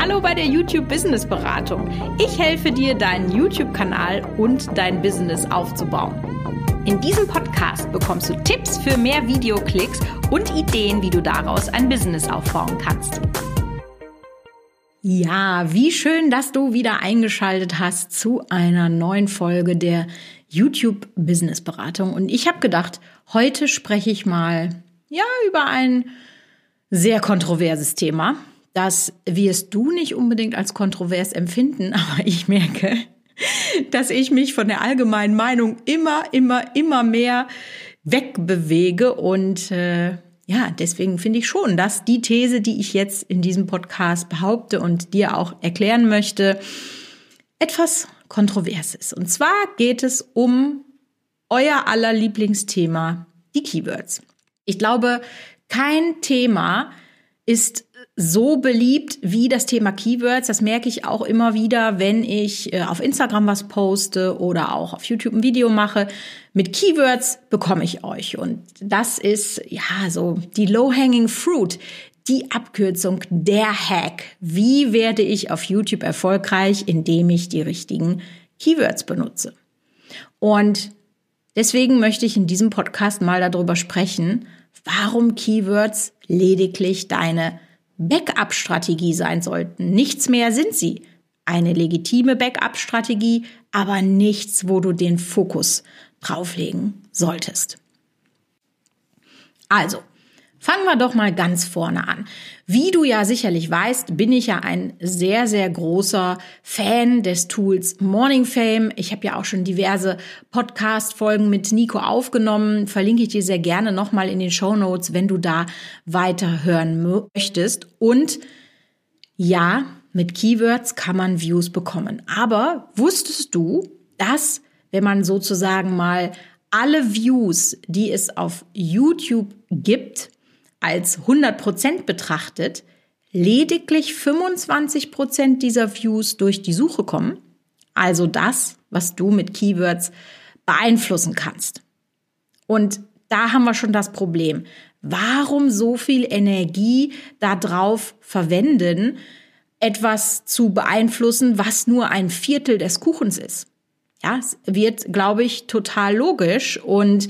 Hallo bei der YouTube Business Beratung. Ich helfe dir, deinen YouTube-Kanal und dein Business aufzubauen. In diesem Podcast bekommst du Tipps für mehr Videoklicks und Ideen, wie du daraus ein Business aufbauen kannst. Ja, wie schön, dass du wieder eingeschaltet hast zu einer neuen Folge der YouTube Business Beratung. Und ich habe gedacht, heute spreche ich mal ja über ein sehr kontroverses Thema. Das wirst du nicht unbedingt als kontrovers empfinden, aber ich merke, dass ich mich von der allgemeinen Meinung immer, immer, immer mehr wegbewege und äh, ja, deswegen finde ich schon, dass die These, die ich jetzt in diesem Podcast behaupte und dir auch erklären möchte, etwas kontrovers ist. Und zwar geht es um euer aller Lieblingsthema, die Keywords. Ich glaube, kein Thema ist so beliebt wie das Thema Keywords. Das merke ich auch immer wieder, wenn ich äh, auf Instagram was poste oder auch auf YouTube ein Video mache. Mit Keywords bekomme ich euch. Und das ist ja so die low-hanging fruit, die Abkürzung, der Hack. Wie werde ich auf YouTube erfolgreich, indem ich die richtigen Keywords benutze? Und deswegen möchte ich in diesem Podcast mal darüber sprechen, warum Keywords lediglich deine Backup-Strategie sein sollten. Nichts mehr sind sie. Eine legitime Backup-Strategie, aber nichts, wo du den Fokus drauflegen solltest. Also, Fangen wir doch mal ganz vorne an. Wie du ja sicherlich weißt, bin ich ja ein sehr, sehr großer Fan des Tools Morning Fame. Ich habe ja auch schon diverse Podcast-Folgen mit Nico aufgenommen. Verlinke ich dir sehr gerne nochmal in den Show Notes, wenn du da weiterhören möchtest. Und ja, mit Keywords kann man Views bekommen. Aber wusstest du, dass, wenn man sozusagen mal alle Views, die es auf YouTube gibt, als 100% betrachtet, lediglich 25% dieser Views durch die Suche kommen. Also das, was du mit Keywords beeinflussen kannst. Und da haben wir schon das Problem. Warum so viel Energie darauf verwenden, etwas zu beeinflussen, was nur ein Viertel des Kuchens ist? Ja, es wird, glaube ich, total logisch und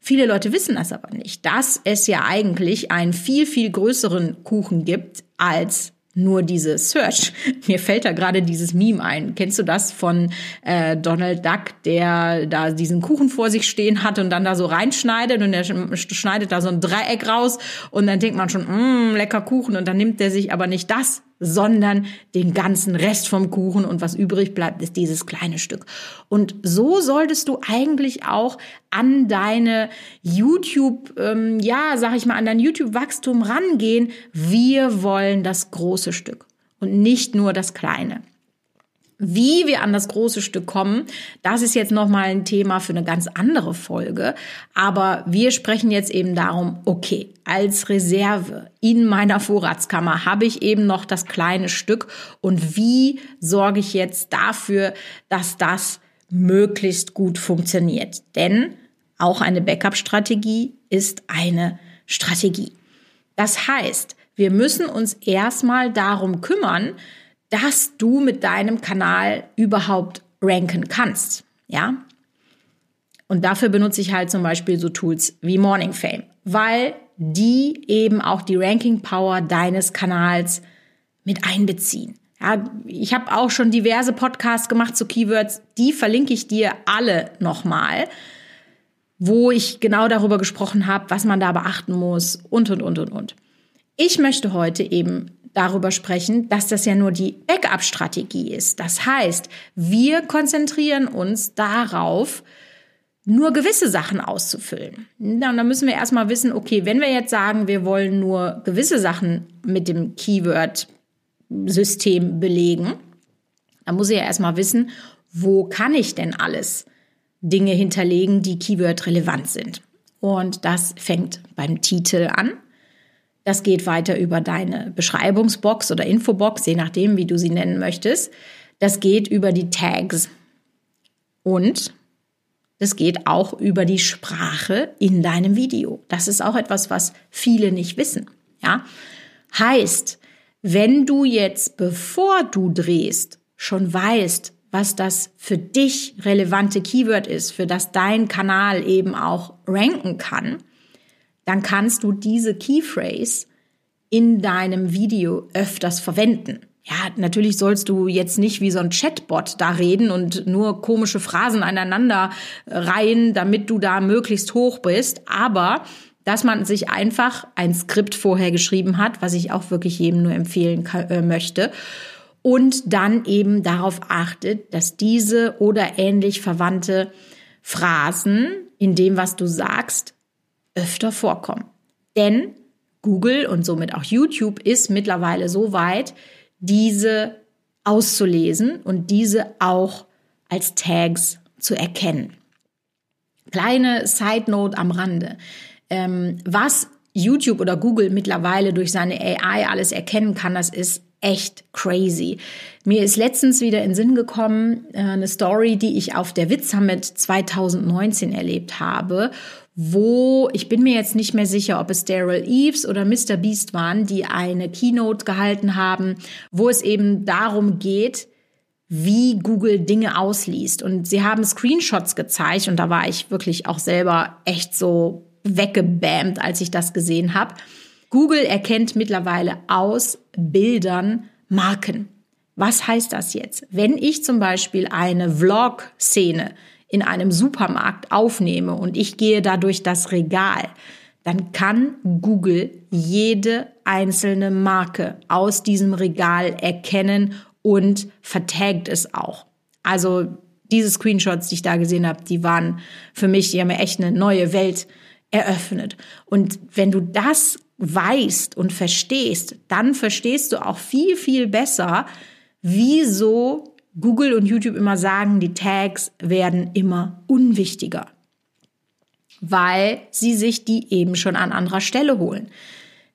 Viele Leute wissen das aber nicht, dass es ja eigentlich einen viel, viel größeren Kuchen gibt als nur diese Search. Mir fällt da gerade dieses Meme ein. Kennst du das von äh, Donald Duck, der da diesen Kuchen vor sich stehen hat und dann da so reinschneidet und er schneidet da so ein Dreieck raus und dann denkt man schon, mmm, lecker Kuchen und dann nimmt er sich aber nicht das, sondern den ganzen Rest vom Kuchen und was übrig bleibt, ist dieses kleine Stück. Und so solltest du eigentlich auch an deine YouTube, ähm, ja, sag ich mal, an dein YouTube-Wachstum rangehen. Wir wollen das große Stück und nicht nur das kleine. Wie wir an das große Stück kommen, das ist jetzt nochmal ein Thema für eine ganz andere Folge. Aber wir sprechen jetzt eben darum, okay, als Reserve in meiner Vorratskammer habe ich eben noch das kleine Stück und wie sorge ich jetzt dafür, dass das möglichst gut funktioniert? Denn auch eine Backup-Strategie ist eine Strategie. Das heißt, wir müssen uns erstmal darum kümmern, dass du mit deinem Kanal überhaupt ranken kannst. Ja? Und dafür benutze ich halt zum Beispiel so Tools wie Morning Fame, weil die eben auch die Ranking Power deines Kanals mit einbeziehen. Ja, ich habe auch schon diverse Podcasts gemacht zu Keywords, die verlinke ich dir alle nochmal, wo ich genau darüber gesprochen habe, was man da beachten muss und, und, und, und, und. Ich möchte heute eben darüber sprechen, dass das ja nur die Backup-Strategie ist. Das heißt, wir konzentrieren uns darauf, nur gewisse Sachen auszufüllen. und dann müssen wir erstmal wissen, okay, wenn wir jetzt sagen, wir wollen nur gewisse Sachen mit dem Keyword-System belegen, dann muss ich ja erstmal wissen, wo kann ich denn alles Dinge hinterlegen, die Keyword relevant sind. Und das fängt beim Titel an. Das geht weiter über deine Beschreibungsbox oder Infobox, je nachdem, wie du sie nennen möchtest. Das geht über die Tags. Und das geht auch über die Sprache in deinem Video. Das ist auch etwas, was viele nicht wissen. Ja? Heißt, Wenn du jetzt, bevor du drehst, schon weißt, was das für dich relevante Keyword ist, für das dein Kanal eben auch ranken kann, dann kannst du diese Keyphrase in deinem Video öfters verwenden. Ja, natürlich sollst du jetzt nicht wie so ein Chatbot da reden und nur komische Phrasen aneinander reihen, damit du da möglichst hoch bist, aber dass man sich einfach ein Skript vorher geschrieben hat, was ich auch wirklich jedem nur empfehlen äh, möchte und dann eben darauf achtet, dass diese oder ähnlich verwandte Phrasen in dem, was du sagst, öfter vorkommen. Denn Google und somit auch YouTube ist mittlerweile so weit, diese auszulesen und diese auch als Tags zu erkennen. Kleine Side Note am Rande. Ähm, was YouTube oder Google mittlerweile durch seine AI alles erkennen kann, das ist echt crazy. Mir ist letztens wieder in Sinn gekommen, äh, eine Story, die ich auf der Witz Summit 2019 erlebt habe, wo ich bin mir jetzt nicht mehr sicher, ob es Daryl Eves oder Mr. Beast waren, die eine Keynote gehalten haben, wo es eben darum geht, wie Google Dinge ausliest. Und sie haben Screenshots gezeigt und da war ich wirklich auch selber echt so weggebammt, als ich das gesehen habe. Google erkennt mittlerweile aus Bildern Marken. Was heißt das jetzt? Wenn ich zum Beispiel eine Vlog-Szene in einem Supermarkt aufnehme und ich gehe da durch das Regal, dann kann Google jede einzelne Marke aus diesem Regal erkennen und vertagt es auch. Also diese Screenshots, die ich da gesehen habe, die waren für mich, die haben mir echt eine neue Welt eröffnet. Und wenn du das weißt und verstehst, dann verstehst du auch viel, viel besser, wieso Google und YouTube immer sagen, die Tags werden immer unwichtiger, weil sie sich die eben schon an anderer Stelle holen.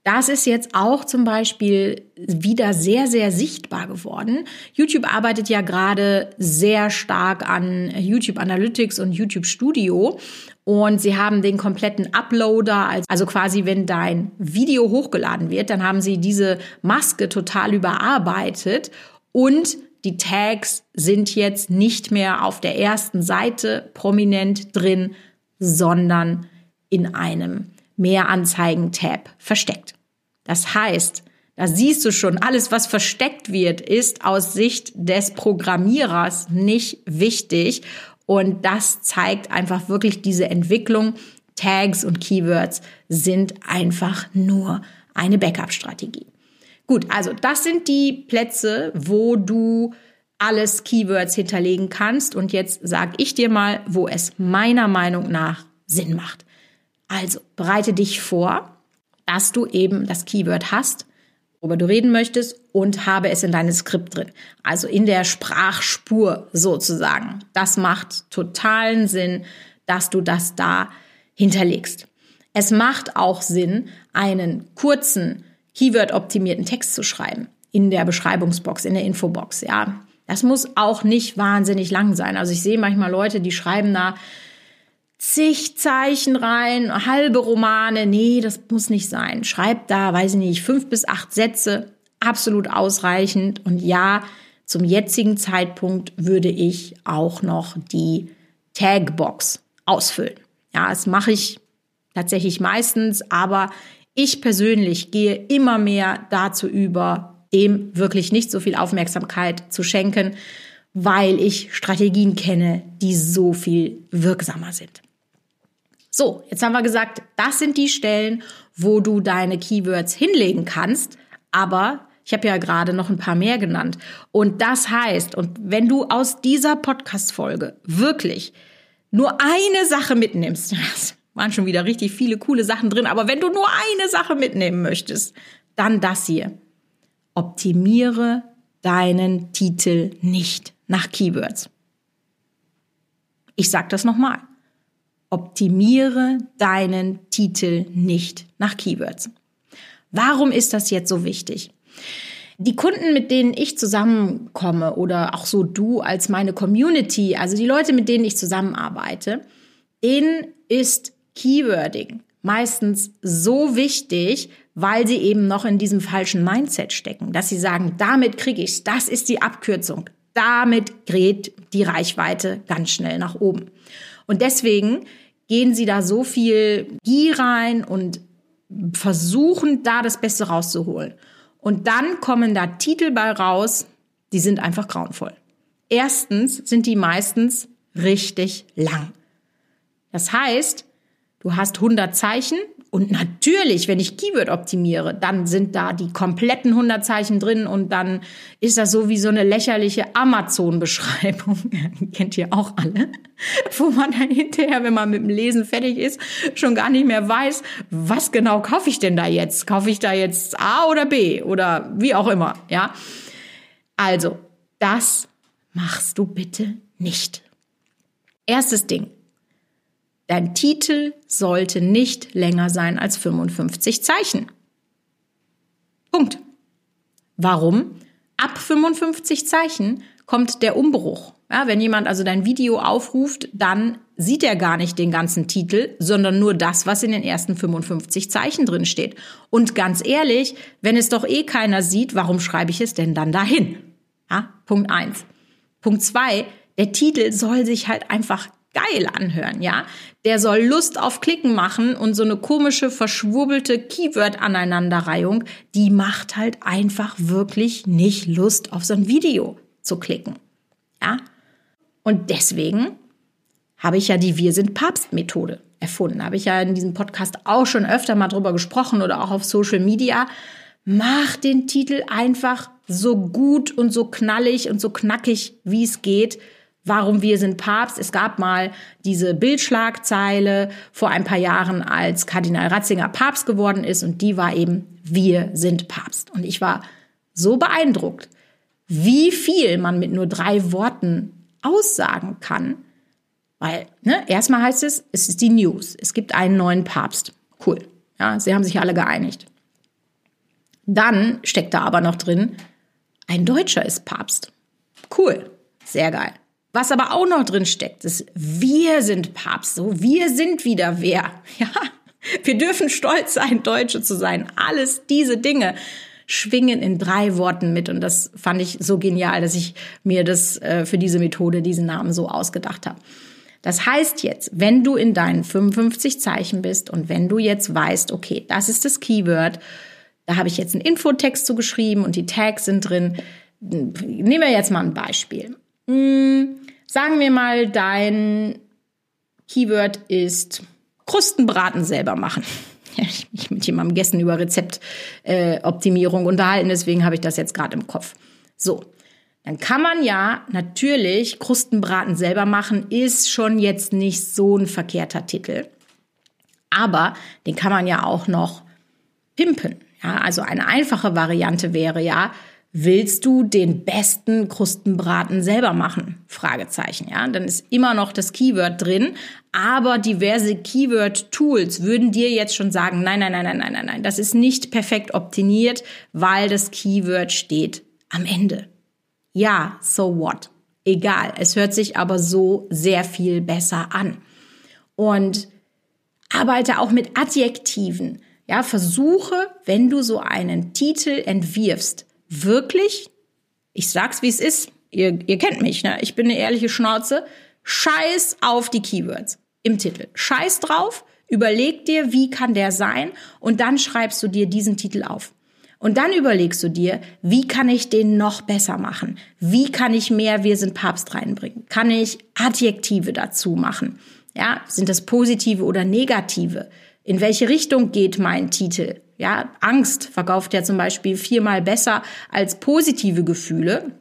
Das ist jetzt auch zum Beispiel wieder sehr, sehr sichtbar geworden. YouTube arbeitet ja gerade sehr stark an YouTube Analytics und YouTube Studio und sie haben den kompletten Uploader, also quasi wenn dein Video hochgeladen wird, dann haben sie diese Maske total überarbeitet und die Tags sind jetzt nicht mehr auf der ersten Seite prominent drin, sondern in einem Mehranzeigen-Tab versteckt. Das heißt, da siehst du schon, alles, was versteckt wird, ist aus Sicht des Programmierers nicht wichtig. Und das zeigt einfach wirklich diese Entwicklung. Tags und Keywords sind einfach nur eine Backup-Strategie. Gut, also das sind die Plätze, wo du alles Keywords hinterlegen kannst. Und jetzt sage ich dir mal, wo es meiner Meinung nach Sinn macht. Also bereite dich vor, dass du eben das Keyword hast, worüber du reden möchtest und habe es in deinem Skript drin. Also in der Sprachspur sozusagen. Das macht totalen Sinn, dass du das da hinterlegst. Es macht auch Sinn, einen kurzen, Keyword-optimierten Text zu schreiben in der Beschreibungsbox, in der Infobox, ja. Das muss auch nicht wahnsinnig lang sein. Also ich sehe manchmal Leute, die schreiben da zig Zeichen rein, halbe Romane. Nee, das muss nicht sein. Schreibt da, weiß ich nicht, fünf bis acht Sätze, absolut ausreichend. Und ja, zum jetzigen Zeitpunkt würde ich auch noch die Tagbox ausfüllen. Ja, das mache ich tatsächlich meistens, aber ich persönlich gehe immer mehr dazu über, dem wirklich nicht so viel Aufmerksamkeit zu schenken, weil ich Strategien kenne, die so viel wirksamer sind. So, jetzt haben wir gesagt, das sind die Stellen, wo du deine Keywords hinlegen kannst, aber ich habe ja gerade noch ein paar mehr genannt. Und das heißt, und wenn du aus dieser Podcast-Folge wirklich nur eine Sache mitnimmst, waren schon wieder richtig viele coole Sachen drin, aber wenn du nur eine Sache mitnehmen möchtest, dann das hier. Optimiere deinen Titel nicht nach Keywords. Ich sage das nochmal. Optimiere deinen Titel nicht nach Keywords. Warum ist das jetzt so wichtig? Die Kunden, mit denen ich zusammenkomme oder auch so du als meine Community, also die Leute, mit denen ich zusammenarbeite, denen ist Keywording meistens so wichtig, weil sie eben noch in diesem falschen Mindset stecken, dass sie sagen, damit kriege ich's, das ist die Abkürzung, damit gerät die Reichweite ganz schnell nach oben. Und deswegen gehen sie da so viel Gier rein und versuchen da das Beste rauszuholen. Und dann kommen da Titel bei raus, die sind einfach grauenvoll. Erstens sind die meistens richtig lang. Das heißt, du hast 100 Zeichen und natürlich, wenn ich Keyword optimiere, dann sind da die kompletten 100 Zeichen drin und dann ist das so wie so eine lächerliche Amazon-Beschreibung. Kennt ihr auch alle? Wo man dann hinterher, wenn man mit dem Lesen fertig ist, schon gar nicht mehr weiß, was genau kaufe ich denn da jetzt? Kaufe ich da jetzt A oder B oder wie auch immer, ja? Also, das machst du bitte nicht. Erstes Ding. Dein Titel sollte nicht länger sein als 55 Zeichen. Punkt. Warum? Ab 55 Zeichen kommt der Umbruch. Ja, wenn jemand also dein Video aufruft, dann sieht er gar nicht den ganzen Titel, sondern nur das, was in den ersten 55 Zeichen drin steht. Und ganz ehrlich, wenn es doch eh keiner sieht, warum schreibe ich es denn dann dahin? Ja, Punkt eins. Punkt zwei, der Titel soll sich halt einfach geil anhören, ja. Der soll Lust auf Klicken machen und so eine komische, verschwurbelte Keyword-Aneinanderreihung, die macht halt einfach wirklich nicht Lust auf so ein Video zu klicken, ja. Und deswegen habe ich ja die Wir sind Papst Methode erfunden. Habe ich ja in diesem Podcast auch schon öfter mal drüber gesprochen oder auch auf Social Media. Mach den Titel einfach so gut und so knallig und so knackig, wie es geht Warum wir sind Papst. Es gab mal diese Bildschlagzeile vor ein paar Jahren, als Kardinal Ratzinger Papst geworden ist und die war eben Wir sind Papst. Und ich war so beeindruckt, wie viel man mit nur drei Worten aussagen kann. Weil, ne, erstmal heißt es, es ist die News. Es gibt einen neuen Papst. Cool. Ja, sie haben sich alle geeinigt. Dann steckt da aber noch drin, ein Deutscher ist Papst. Cool. Sehr geil. Was aber auch noch drin steckt, ist, wir sind Papst, so, wir sind wieder wer. Ja, wir dürfen stolz sein, Deutsche zu sein. Alles diese Dinge schwingen in drei Worten mit. Und das fand ich so genial, dass ich mir das äh, für diese Methode, diesen Namen so ausgedacht habe. Das heißt jetzt, wenn du in deinen 55 Zeichen bist und wenn du jetzt weißt, okay, das ist das Keyword, da habe ich jetzt einen Infotext zu geschrieben und die Tags sind drin. Nehmen wir jetzt mal ein Beispiel. Hm, Sagen wir mal, dein Keyword ist Krustenbraten selber machen. Ich mich mit jemandem gegessen über Rezeptoptimierung äh, unterhalten, deswegen habe ich das jetzt gerade im Kopf. So, dann kann man ja natürlich Krustenbraten selber machen, ist schon jetzt nicht so ein verkehrter Titel. Aber den kann man ja auch noch pimpen. Ja, also eine einfache Variante wäre ja, Willst du den besten Krustenbraten selber machen? Fragezeichen, ja. Dann ist immer noch das Keyword drin, aber diverse Keyword-Tools würden dir jetzt schon sagen, nein, nein, nein, nein, nein, nein, nein, das ist nicht perfekt optimiert, weil das Keyword steht am Ende. Ja, so what? Egal. Es hört sich aber so sehr viel besser an. Und arbeite auch mit Adjektiven. Ja, versuche, wenn du so einen Titel entwirfst, wirklich, ich sag's wie es ist, ihr, ihr kennt mich, ne? ich bin eine ehrliche Schnauze, scheiß auf die Keywords im Titel. Scheiß drauf, überleg dir, wie kann der sein und dann schreibst du dir diesen Titel auf. Und dann überlegst du dir, wie kann ich den noch besser machen? Wie kann ich mehr Wir sind Papst reinbringen? Kann ich Adjektive dazu machen? Ja, sind das positive oder negative? In welche Richtung geht mein Titel? Ja, Angst verkauft ja zum Beispiel viermal besser als positive Gefühle.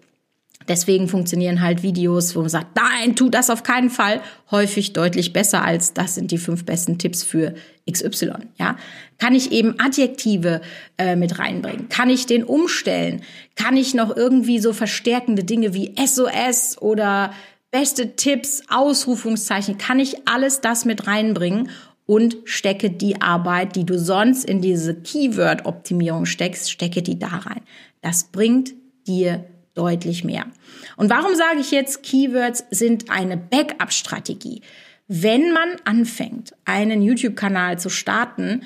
Deswegen funktionieren halt Videos, wo man sagt, nein, tu das auf keinen Fall, häufig deutlich besser als das sind die fünf besten Tipps für XY. Ja, kann ich eben Adjektive äh, mit reinbringen? Kann ich den umstellen? Kann ich noch irgendwie so verstärkende Dinge wie SOS oder beste Tipps, Ausrufungszeichen? Kann ich alles das mit reinbringen? Und stecke die Arbeit, die du sonst in diese Keyword-Optimierung steckst, stecke die da rein. Das bringt dir deutlich mehr. Und warum sage ich jetzt, Keywords sind eine Backup-Strategie? Wenn man anfängt, einen YouTube-Kanal zu starten,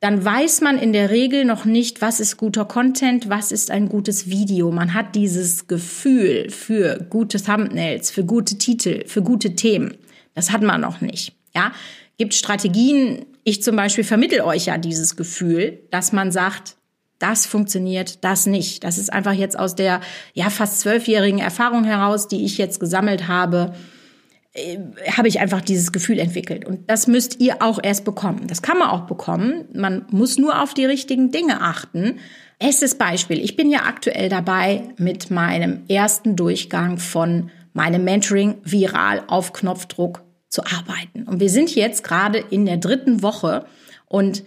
dann weiß man in der Regel noch nicht, was ist guter Content, was ist ein gutes Video. Man hat dieses Gefühl für gute Thumbnails, für gute Titel, für gute Themen. Das hat man noch nicht. Ja, gibt Strategien. Ich zum Beispiel vermittel euch ja dieses Gefühl, dass man sagt, das funktioniert, das nicht. Das ist einfach jetzt aus der ja fast zwölfjährigen Erfahrung heraus, die ich jetzt gesammelt habe äh, habe ich einfach dieses Gefühl entwickelt. Und das müsst ihr auch erst bekommen. Das kann man auch bekommen. Man muss nur auf die richtigen Dinge achten. Erstes Beispiel. Ich bin ja aktuell dabei mit meinem ersten Durchgang von meinem Mentoring viral auf Knopfdruck zu arbeiten. Und wir sind jetzt gerade in der dritten Woche und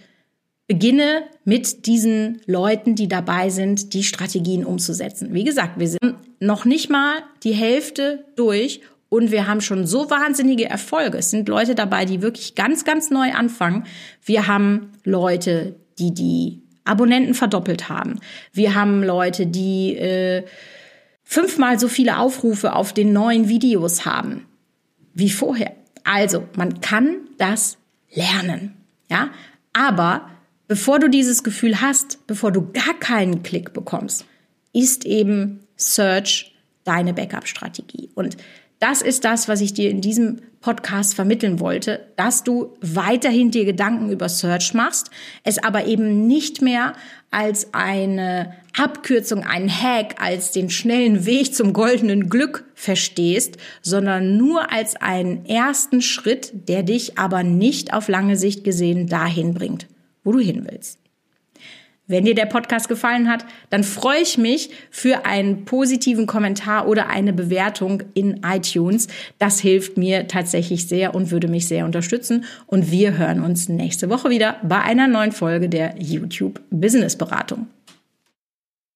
beginne mit diesen Leuten, die dabei sind, die Strategien umzusetzen. Wie gesagt, wir sind noch nicht mal die Hälfte durch und wir haben schon so wahnsinnige Erfolge. Es sind Leute dabei, die wirklich ganz, ganz neu anfangen. Wir haben Leute, die die Abonnenten verdoppelt haben. Wir haben Leute, die äh, fünfmal so viele Aufrufe auf den neuen Videos haben wie vorher. Also, man kann das lernen. Ja, aber bevor du dieses Gefühl hast, bevor du gar keinen Klick bekommst, ist eben Search deine Backup-Strategie. Und das ist das, was ich dir in diesem Podcast vermitteln wollte, dass du weiterhin dir Gedanken über Search machst, es aber eben nicht mehr als eine Abkürzung, einen Hack, als den schnellen Weg zum goldenen Glück verstehst, sondern nur als einen ersten Schritt, der dich aber nicht auf lange Sicht gesehen dahin bringt, wo du hin willst. Wenn dir der Podcast gefallen hat, dann freue ich mich für einen positiven Kommentar oder eine Bewertung in iTunes. Das hilft mir tatsächlich sehr und würde mich sehr unterstützen. Und wir hören uns nächste Woche wieder bei einer neuen Folge der YouTube Business Beratung.